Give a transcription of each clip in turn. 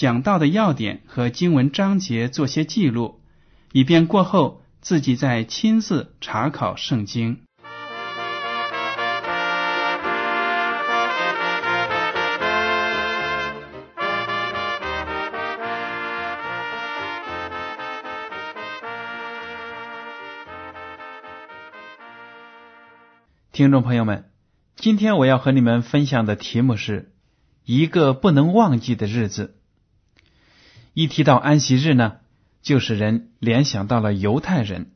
讲到的要点和经文章节做些记录，以便过后自己再亲自查考圣经。听众朋友们，今天我要和你们分享的题目是一个不能忘记的日子。一提到安息日呢，就使人联想到了犹太人。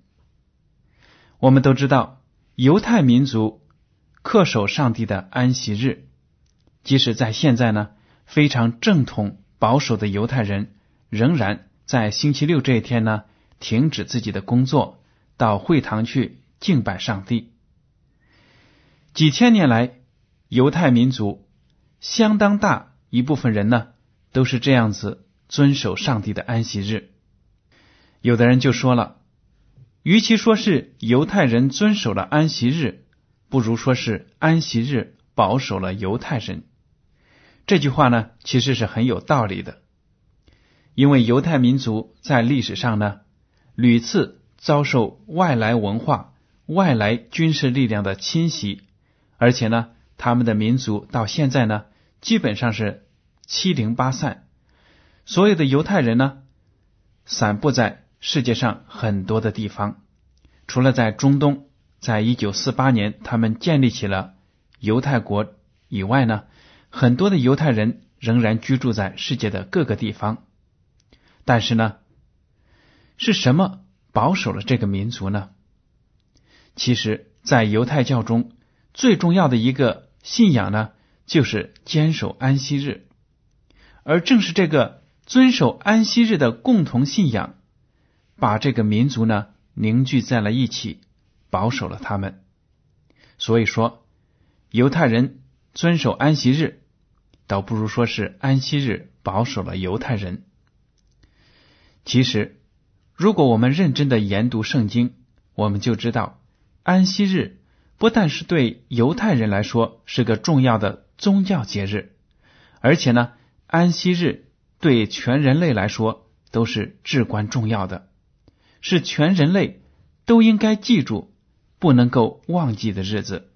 我们都知道，犹太民族恪守上帝的安息日，即使在现在呢，非常正统保守的犹太人，仍然在星期六这一天呢，停止自己的工作，到会堂去敬拜上帝。几千年来，犹太民族相当大一部分人呢，都是这样子遵守上帝的安息日。有的人就说了，与其说是犹太人遵守了安息日，不如说是安息日保守了犹太人。这句话呢，其实是很有道理的，因为犹太民族在历史上呢，屡次遭受外来文化、外来军事力量的侵袭。而且呢，他们的民族到现在呢，基本上是七零八散。所有的犹太人呢，散布在世界上很多的地方。除了在中东，在一九四八年他们建立起了犹太国以外呢，很多的犹太人仍然居住在世界的各个地方。但是呢，是什么保守了这个民族呢？其实，在犹太教中。最重要的一个信仰呢，就是坚守安息日，而正是这个遵守安息日的共同信仰，把这个民族呢凝聚在了一起，保守了他们。所以说，犹太人遵守安息日，倒不如说是安息日保守了犹太人。其实，如果我们认真的研读圣经，我们就知道安息日。不但是对犹太人来说是个重要的宗教节日，而且呢，安息日对全人类来说都是至关重要的，是全人类都应该记住、不能够忘记的日子。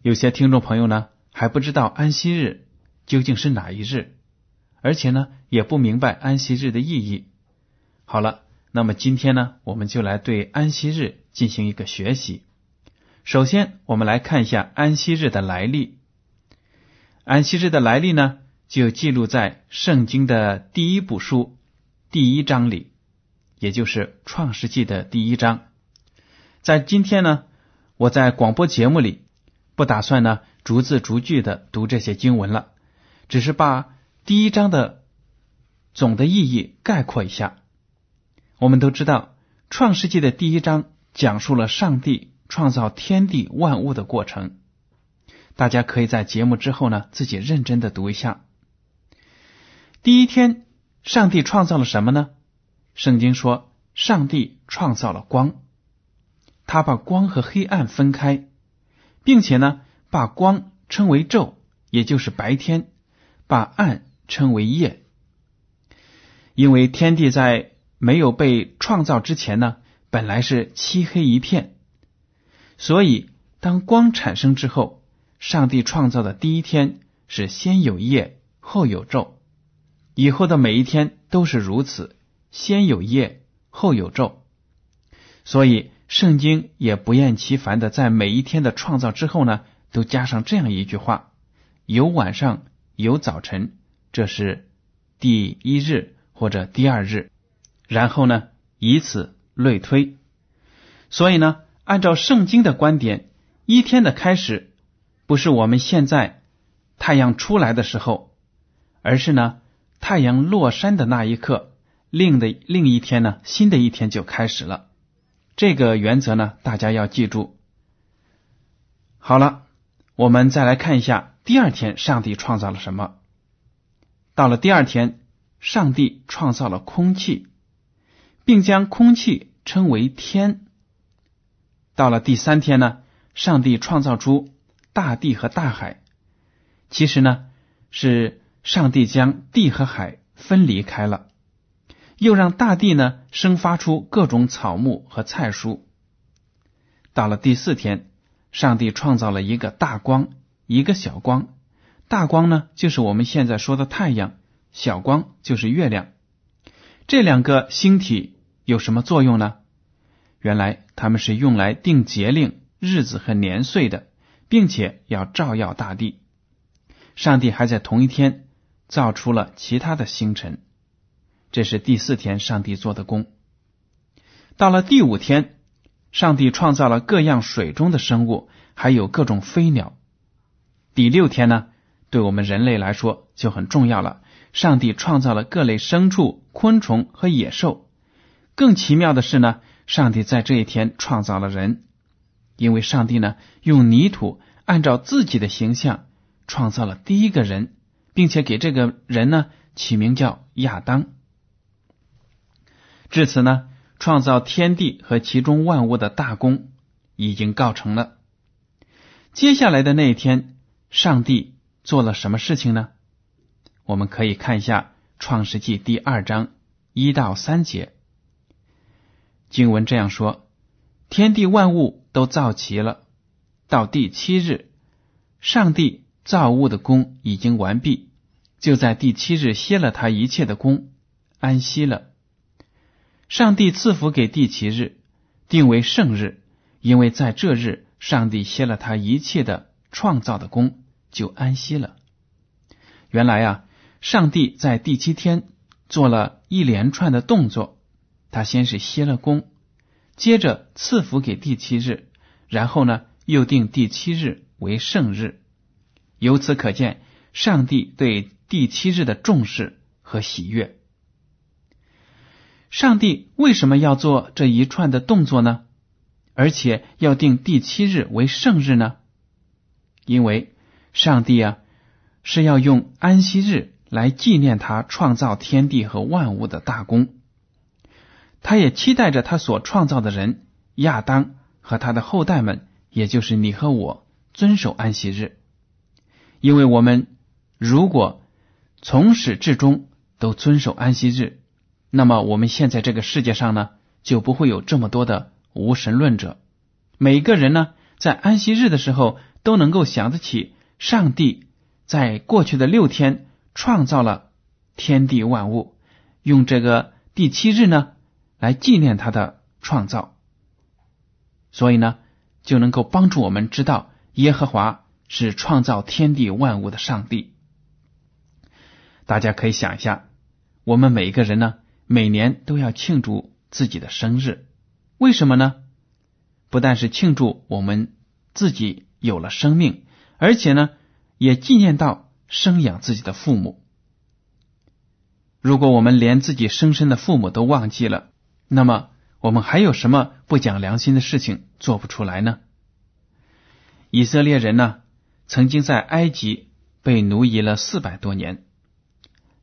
有些听众朋友呢还不知道安息日究竟是哪一日，而且呢也不明白安息日的意义。好了，那么今天呢，我们就来对安息日进行一个学习。首先，我们来看一下安息日的来历。安息日的来历呢，就记录在圣经的第一部书第一章里，也就是创世纪的第一章。在今天呢，我在广播节目里不打算呢逐字逐句的读这些经文了，只是把第一章的总的意义概括一下。我们都知道，创世纪的第一章讲述了上帝。创造天地万物的过程，大家可以在节目之后呢自己认真的读一下。第一天，上帝创造了什么呢？圣经说，上帝创造了光，他把光和黑暗分开，并且呢把光称为昼，也就是白天；把暗称为夜。因为天地在没有被创造之前呢，本来是漆黑一片。所以，当光产生之后，上帝创造的第一天是先有夜后有昼，以后的每一天都是如此，先有夜，后有昼。所以圣经也不厌其烦的在每一天的创造之后呢，都加上这样一句话：有晚上，有早晨，这是第一日或者第二日。然后呢，以此类推。所以呢，按照圣经的观点，一天的开始不是我们现在太阳出来的时候，而是呢太阳落山的那一刻，另的另一天呢，新的一天就开始了。这个原则呢，大家要记住。好了，我们再来看一下第二天上帝创造了什么。到了第二天，上帝创造了空气，并将空气称为天。到了第三天呢，上帝创造出大地和大海。其实呢，是上帝将地和海分离开了，又让大地呢生发出各种草木和菜蔬。到了第四天，上帝创造了一个大光，一个小光。大光呢，就是我们现在说的太阳；小光就是月亮。这两个星体有什么作用呢？原来他们是用来定节令、日子和年岁的，并且要照耀大地。上帝还在同一天造出了其他的星辰，这是第四天上帝做的工。到了第五天，上帝创造了各样水中的生物，还有各种飞鸟。第六天呢，对我们人类来说就很重要了。上帝创造了各类牲畜、昆虫和野兽。更奇妙的是呢。上帝在这一天创造了人，因为上帝呢用泥土按照自己的形象创造了第一个人，并且给这个人呢起名叫亚当。至此呢，创造天地和其中万物的大功已经告成了。接下来的那一天，上帝做了什么事情呢？我们可以看一下《创世纪》第二章一到三节。经文这样说：天地万物都造齐了，到第七日，上帝造物的功已经完毕，就在第七日歇了他一切的功，安息了。上帝赐福给第七日，定为圣日，因为在这日，上帝歇了他一切的创造的功，就安息了。原来啊，上帝在第七天做了一连串的动作。他先是歇了功，接着赐福给第七日，然后呢，又定第七日为圣日。由此可见，上帝对第七日的重视和喜悦。上帝为什么要做这一串的动作呢？而且要定第七日为圣日呢？因为上帝啊，是要用安息日来纪念他创造天地和万物的大功。他也期待着他所创造的人亚当和他的后代们，也就是你和我，遵守安息日。因为我们如果从始至终都遵守安息日，那么我们现在这个世界上呢，就不会有这么多的无神论者。每个人呢，在安息日的时候都能够想得起上帝在过去的六天创造了天地万物，用这个第七日呢。来纪念他的创造，所以呢，就能够帮助我们知道耶和华是创造天地万物的上帝。大家可以想一下，我们每一个人呢，每年都要庆祝自己的生日，为什么呢？不但是庆祝我们自己有了生命，而且呢，也纪念到生养自己的父母。如果我们连自己生身的父母都忘记了，那么，我们还有什么不讲良心的事情做不出来呢？以色列人呢，曾经在埃及被奴役了四百多年，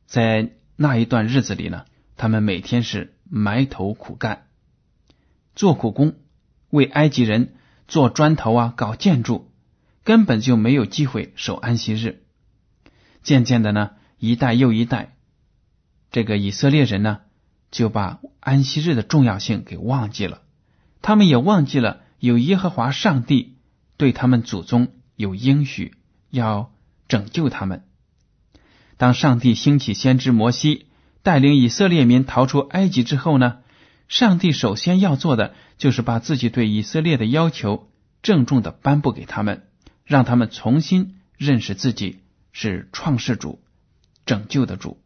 在那一段日子里呢，他们每天是埋头苦干，做苦工，为埃及人做砖头啊，搞建筑，根本就没有机会守安息日。渐渐的呢，一代又一代，这个以色列人呢。就把安息日的重要性给忘记了，他们也忘记了有耶和华上帝对他们祖宗有应许，要拯救他们。当上帝兴起先知摩西，带领以色列民逃出埃及之后呢，上帝首先要做的就是把自己对以色列的要求郑重的颁布给他们，让他们重新认识自己是创世主、拯救的主。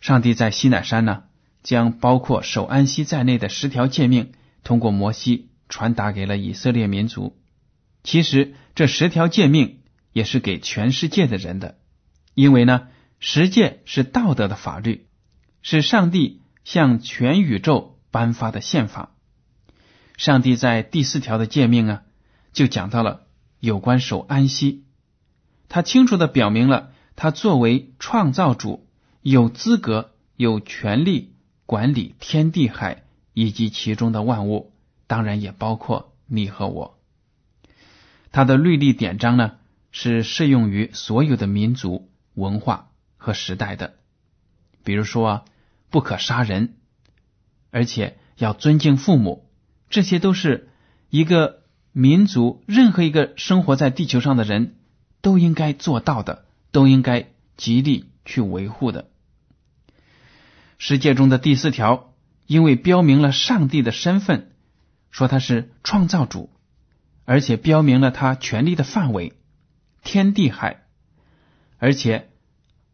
上帝在西乃山呢，将包括守安息在内的十条诫命通过摩西传达给了以色列民族。其实这十条诫命也是给全世界的人的。因为呢，十诫是道德的法律，是上帝向全宇宙颁发的宪法。上帝在第四条的诫命啊，就讲到了有关守安息，他清楚的表明了他作为创造主有资格、有权利管理天地海以及其中的万物，当然也包括你和我。他的律例典章呢，是适用于所有的民族。文化和时代的，比如说不可杀人，而且要尊敬父母，这些都是一个民族任何一个生活在地球上的人都应该做到的，都应该极力去维护的。世界中的第四条，因为标明了上帝的身份，说他是创造主，而且标明了他权力的范围，天地海。而且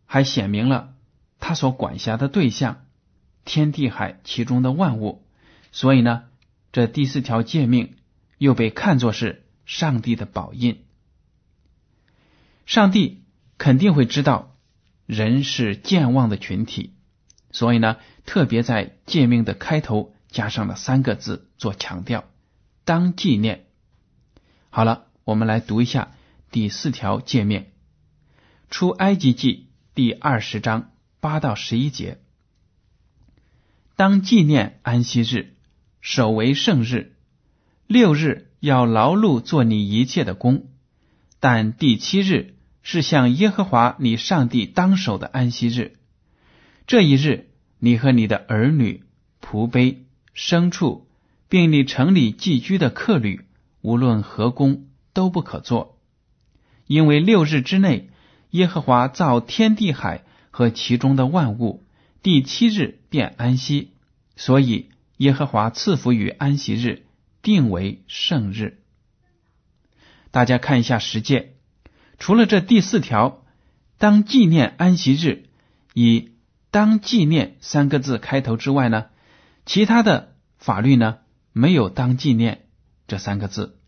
还显明了他所管辖的对象天地海其中的万物，所以呢，这第四条诫命又被看作是上帝的宝印。上帝肯定会知道人是健忘的群体，所以呢，特别在诫命的开头加上了三个字做强调：当纪念。好了，我们来读一下第四条诫命。出埃及记第二十章八到十一节，当纪念安息日，守为圣日。六日要劳碌做你一切的工，但第七日是向耶和华你上帝当守的安息日。这一日，你和你的儿女、仆婢、牲畜，并你城里寄居的客旅，无论何工都不可做，因为六日之内。耶和华造天地海和其中的万物，第七日便安息，所以耶和华赐福于安息日，定为圣日。大家看一下十诫，除了这第四条当纪念安息日以当纪念三个字开头之外呢，其他的法律呢没有当纪念这三个字，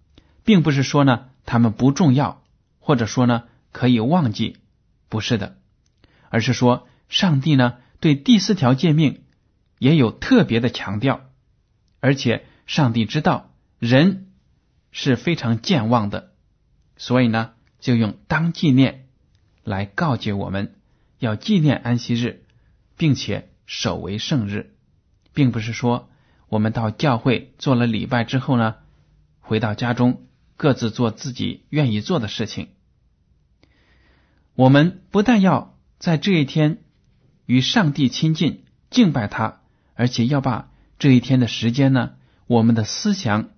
并不是说呢他们不重要，或者说呢。可以忘记，不是的，而是说上帝呢对第四条诫命也有特别的强调，而且上帝知道人是非常健忘的，所以呢就用当纪念来告诫我们要纪念安息日，并且守为圣日，并不是说我们到教会做了礼拜之后呢，回到家中各自做自己愿意做的事情。我们不但要在这一天与上帝亲近、敬拜他，而且要把这一天的时间呢，我们的思想、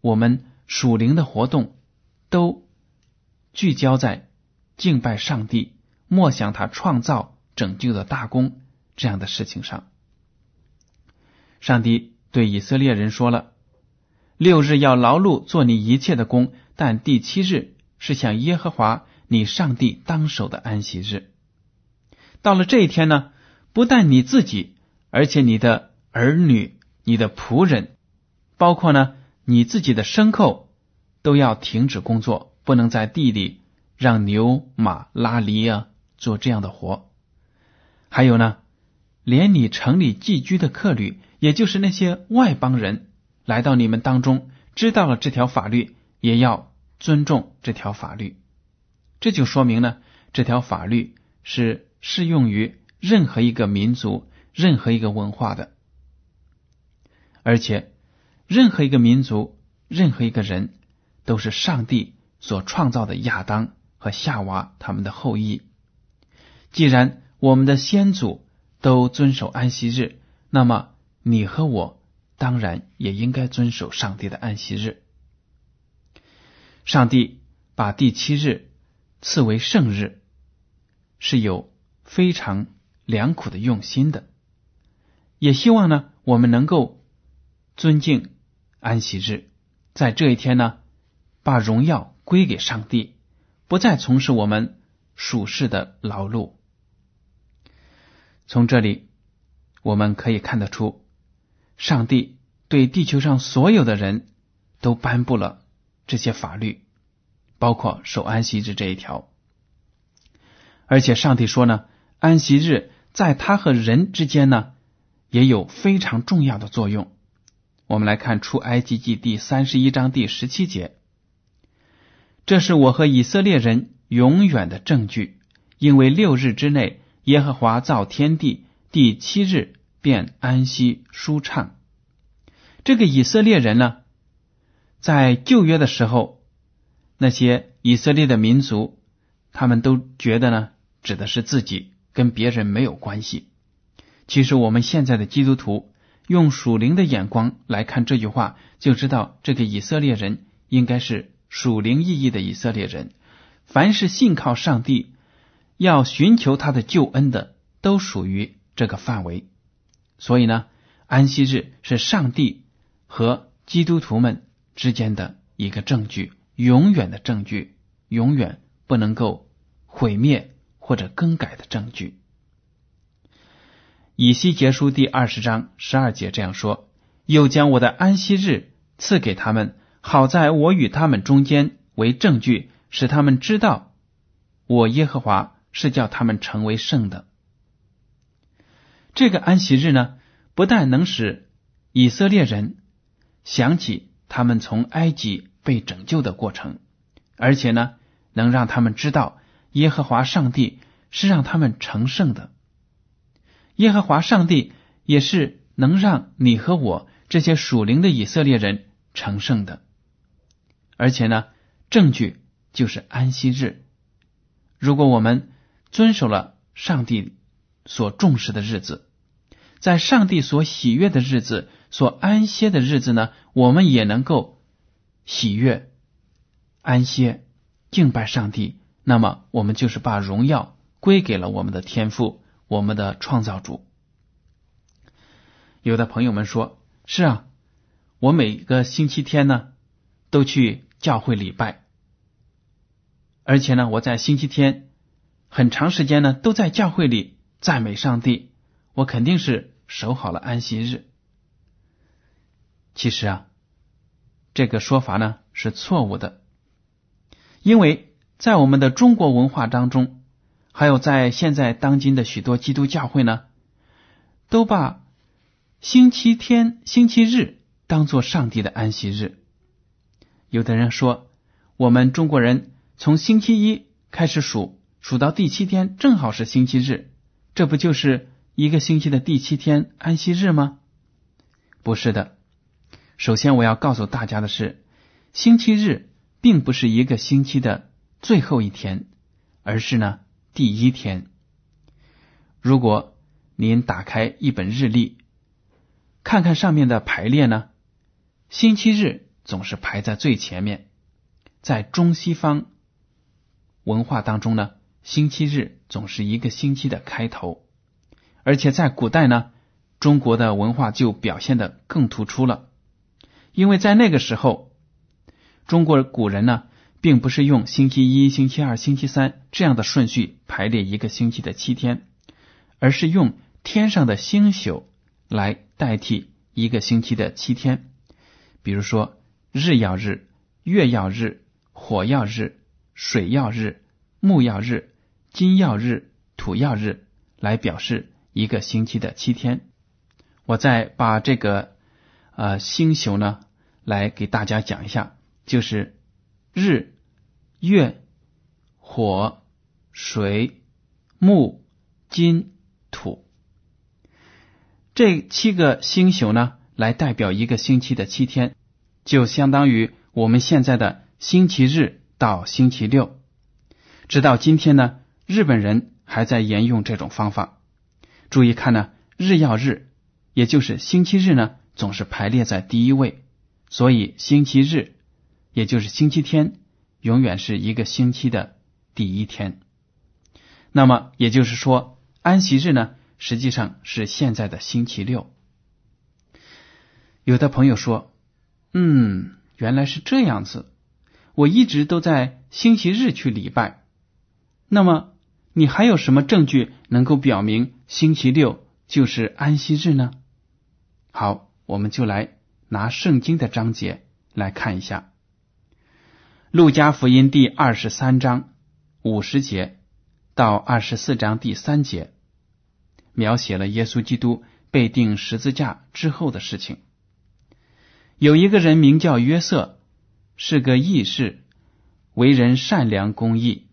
我们属灵的活动，都聚焦在敬拜上帝、默想他创造拯救的大功这样的事情上。上帝对以色列人说了：“六日要劳碌做你一切的工，但第七日是向耶和华。”你上帝当守的安息日，到了这一天呢，不但你自己，而且你的儿女、你的仆人，包括呢你自己的牲口，都要停止工作，不能在地里让牛马拉犁啊做这样的活。还有呢，连你城里寄居的客旅，也就是那些外邦人来到你们当中，知道了这条法律，也要尊重这条法律。这就说明呢，这条法律是适用于任何一个民族、任何一个文化的，而且任何一个民族、任何一个人都是上帝所创造的亚当和夏娃他们的后裔。既然我们的先祖都遵守安息日，那么你和我当然也应该遵守上帝的安息日。上帝把第七日。赐为圣日，是有非常良苦的用心的，也希望呢我们能够尊敬安息日，在这一天呢把荣耀归给上帝，不再从事我们属世的劳碌。从这里我们可以看得出，上帝对地球上所有的人都颁布了这些法律，包括守安息日这一条。而且上帝说呢，安息日在他和人之间呢，也有非常重要的作用。我们来看出埃及记第三十一章第十七节，这是我和以色列人永远的证据，因为六日之内。耶和华造天地，第七日便安息舒畅。这个以色列人呢，在旧约的时候，那些以色列的民族，他们都觉得呢，指的是自己，跟别人没有关系。其实我们现在的基督徒用属灵的眼光来看这句话，就知道这个以色列人应该是属灵意义的以色列人。凡是信靠上帝。要寻求他的救恩的，都属于这个范围。所以呢，安息日是上帝和基督徒们之间的一个证据，永远的证据，永远不能够毁灭或者更改的证据。以西结书第二十章十二节这样说：“又将我的安息日赐给他们，好在我与他们中间为证据，使他们知道我耶和华。”是叫他们成为圣的。这个安息日呢，不但能使以色列人想起他们从埃及被拯救的过程，而且呢，能让他们知道耶和华上帝是让他们成圣的。耶和华上帝也是能让你和我这些属灵的以色列人成圣的。而且呢，证据就是安息日。如果我们遵守了上帝所重视的日子，在上帝所喜悦的日子、所安歇的日子呢，我们也能够喜悦、安歇、敬拜上帝。那么，我们就是把荣耀归给了我们的天赋、我们的创造主。有的朋友们说：“是啊，我每个星期天呢都去教会礼拜，而且呢，我在星期天。”很长时间呢，都在教会里赞美上帝。我肯定是守好了安息日。其实啊，这个说法呢是错误的，因为在我们的中国文化当中，还有在现在当今的许多基督教会呢，都把星期天、星期日当做上帝的安息日。有的人说，我们中国人从星期一开始数。数到第七天正好是星期日，这不就是一个星期的第七天安息日吗？不是的。首先我要告诉大家的是，星期日并不是一个星期的最后一天，而是呢第一天。如果您打开一本日历，看看上面的排列呢，星期日总是排在最前面。在中西方文化当中呢。星期日总是一个星期的开头，而且在古代呢，中国的文化就表现的更突出了。因为在那个时候，中国古人呢，并不是用星期一、星期二、星期三这样的顺序排列一个星期的七天，而是用天上的星宿来代替一个星期的七天。比如说，日曜日、月曜日、火曜日、水曜日、木曜日。金曜日、土曜日来表示一个星期的七天。我再把这个呃星宿呢来给大家讲一下，就是日、月、火、水、木、金、土这七个星宿呢，来代表一个星期的七天，就相当于我们现在的星期日到星期六，直到今天呢。日本人还在沿用这种方法。注意看呢，日曜日，也就是星期日呢，总是排列在第一位，所以星期日，也就是星期天，永远是一个星期的第一天。那么也就是说，安息日呢，实际上是现在的星期六。有的朋友说：“嗯，原来是这样子，我一直都在星期日去礼拜。那么，你还有什么证据能够表明星期六就是安息日呢？”好，我们就来拿圣经的章节来看一下，《路加福音》第二十三章五十节到二十四章第三节，描写了耶稣基督被钉十字架之后的事情。有一个人名叫约瑟，是个义士，为人善良公义，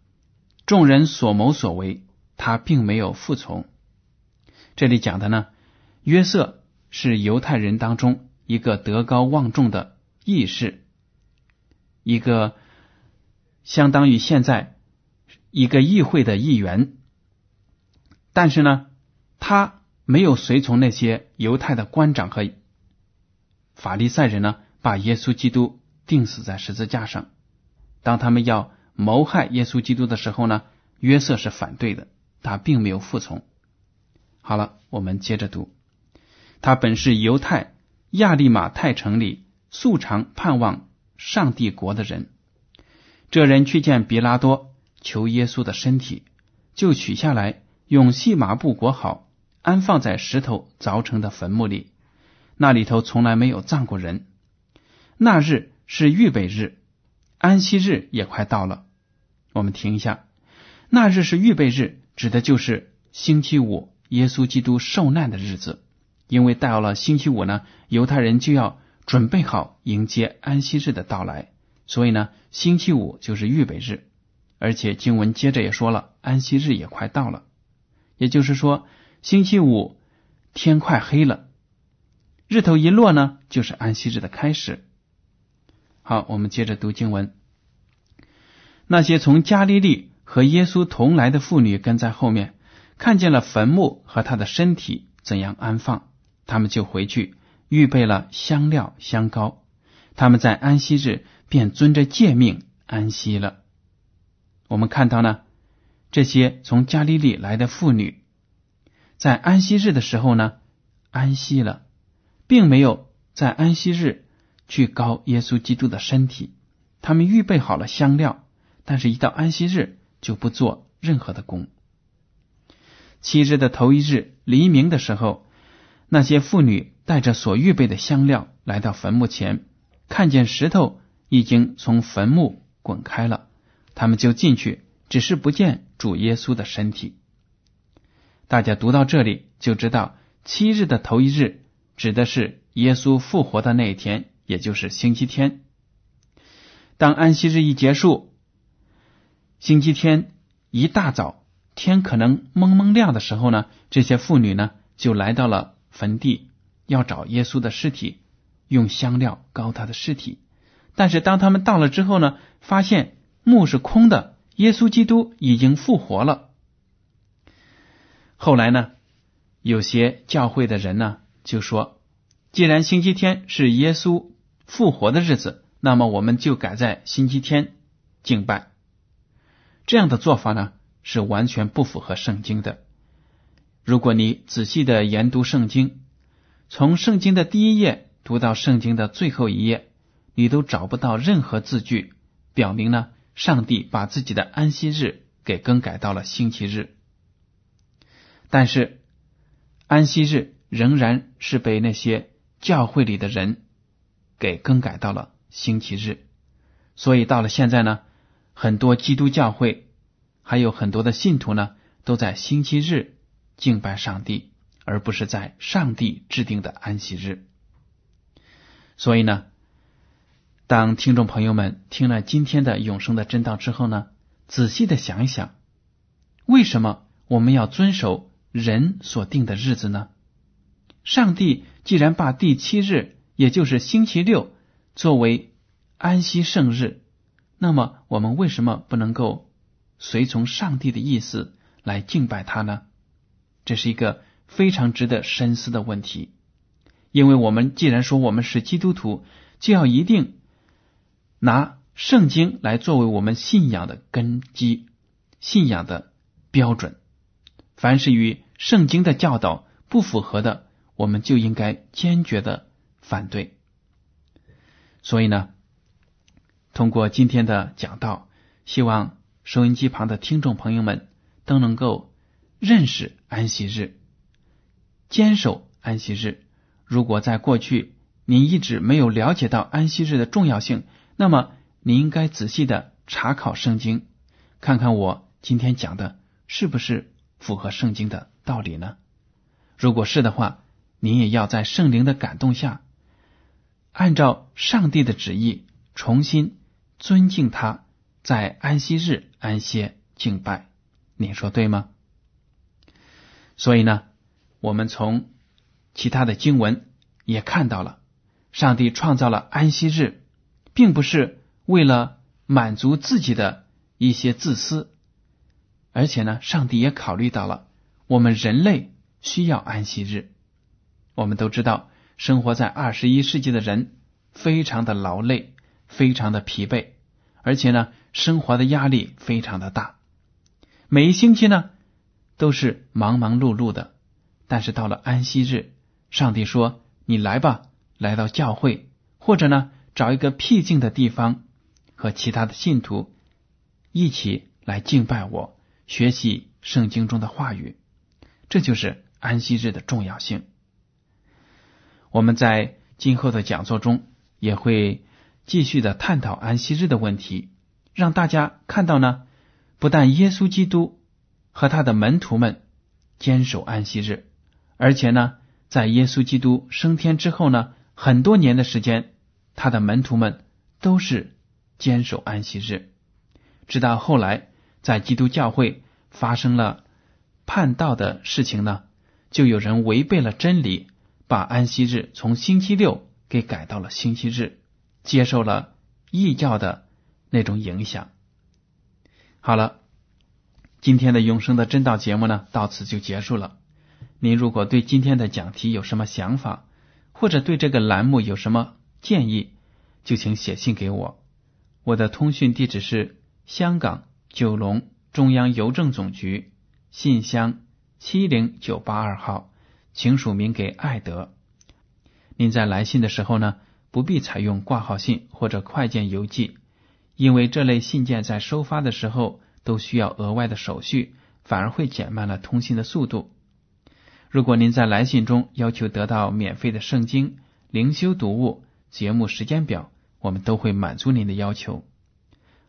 众人所谋所为，他并没有服从。这里讲的呢，约瑟。是犹太人当中一个德高望重的义士，一个相当于现在一个议会的议员。但是呢，他没有随从那些犹太的官长和法利赛人呢，把耶稣基督钉死在十字架上。当他们要谋害耶稣基督的时候呢，约瑟是反对的，他并没有服从。好了，我们接着读。他本是犹太亚利马泰城里素常盼望上帝国的人。这人去见比拉多，求耶稣的身体，就取下来，用细麻布裹好，安放在石头凿成的坟墓里。那里头从来没有葬过人。那日是预备日，安息日也快到了。我们停一下，那日是预备日，指的就是星期五，耶稣基督受难的日子。因为到了星期五呢，犹太人就要准备好迎接安息日的到来，所以呢，星期五就是预备日。而且经文接着也说了，安息日也快到了，也就是说，星期五天快黑了，日头一落呢，就是安息日的开始。好，我们接着读经文。那些从加利利和耶稣同来的妇女跟在后面，看见了坟墓和他的身体怎样安放。他们就回去预备了香料香膏，他们在安息日便遵着诫命安息了。我们看到呢，这些从加利利来的妇女，在安息日的时候呢安息了，并没有在安息日去膏耶稣基督的身体。他们预备好了香料，但是一到安息日就不做任何的工。七日的头一日黎明的时候。那些妇女带着所预备的香料来到坟墓前，看见石头已经从坟墓滚开了，他们就进去，只是不见主耶稣的身体。大家读到这里就知道，七日的头一日指的是耶稣复活的那一天，也就是星期天。当安息日一结束，星期天一大早天可能蒙蒙亮的时候呢，这些妇女呢就来到了。坟地要找耶稣的尸体，用香料膏他的尸体。但是当他们到了之后呢，发现墓是空的，耶稣基督已经复活了。后来呢，有些教会的人呢就说，既然星期天是耶稣复活的日子，那么我们就改在星期天敬拜。这样的做法呢是完全不符合圣经的。如果你仔细的研读圣经，从圣经的第一页读到圣经的最后一页，你都找不到任何字句表明呢，上帝把自己的安息日给更改到了星期日。但是，安息日仍然是被那些教会里的人给更改到了星期日。所以到了现在呢，很多基督教会还有很多的信徒呢，都在星期日。敬拜上帝，而不是在上帝制定的安息日。所以呢，当听众朋友们听了今天的永生的真道之后呢，仔细的想一想，为什么我们要遵守人所定的日子呢？上帝既然把第七日，也就是星期六，作为安息圣日，那么我们为什么不能够随从上帝的意思来敬拜他呢？这是一个非常值得深思的问题，因为我们既然说我们是基督徒，就要一定拿圣经来作为我们信仰的根基、信仰的标准。凡是与圣经的教导不符合的，我们就应该坚决的反对。所以呢，通过今天的讲道，希望收音机旁的听众朋友们都能够认识安息日，坚守安息日。如果在过去您一直没有了解到安息日的重要性，那么你应该仔细的查考圣经，看看我今天讲的是不是符合圣经的道理呢？如果是的话，您也要在圣灵的感动下，按照上帝的旨意，重新尊敬他，在安息日安歇敬拜。你说对吗？所以呢，我们从其他的经文也看到了，上帝创造了安息日，并不是为了满足自己的一些自私，而且呢，上帝也考虑到了我们人类需要安息日。我们都知道，生活在二十一世纪的人非常的劳累，非常的疲惫，而且呢，生活的压力非常的大，每一星期呢都是忙忙碌碌的。但是到了安息日，上帝说：“你来吧，来到教会，或者呢，找一个僻静的地方，和其他的信徒一起来敬拜我，学习圣经中的话语。这就是安息日的重要性。我们在今后的讲座中也会继续的探讨安息日的问题，让大家看到呢，不但耶稣基督和他的门徒们坚守安息日，而且呢。在耶稣基督升天之后呢，很多年的时间，他的门徒们都是坚守安息日。直到后来，在基督教会发生了叛道的事情呢，就有人违背了真理，把安息日从星期六给改到了星期日，接受了异教的那种影响。好了，今天的永生的真道节目呢，到此就结束了。您如果对今天的讲题有什么想法，或者对这个栏目有什么建议，就请写信给我。我的通讯地址是香港九龙中央邮政总局信箱七零九八二号，请署名给爱德。您在来信的时候呢，不必采用挂号信或者快件邮寄，因为这类信件在收发的时候都需要额外的手续，反而会减慢了通信的速度。如果您在来信中要求得到免费的圣经灵修读物、节目时间表，我们都会满足您的要求。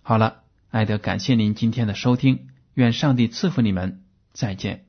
好了，艾德，感谢您今天的收听，愿上帝赐福你们，再见。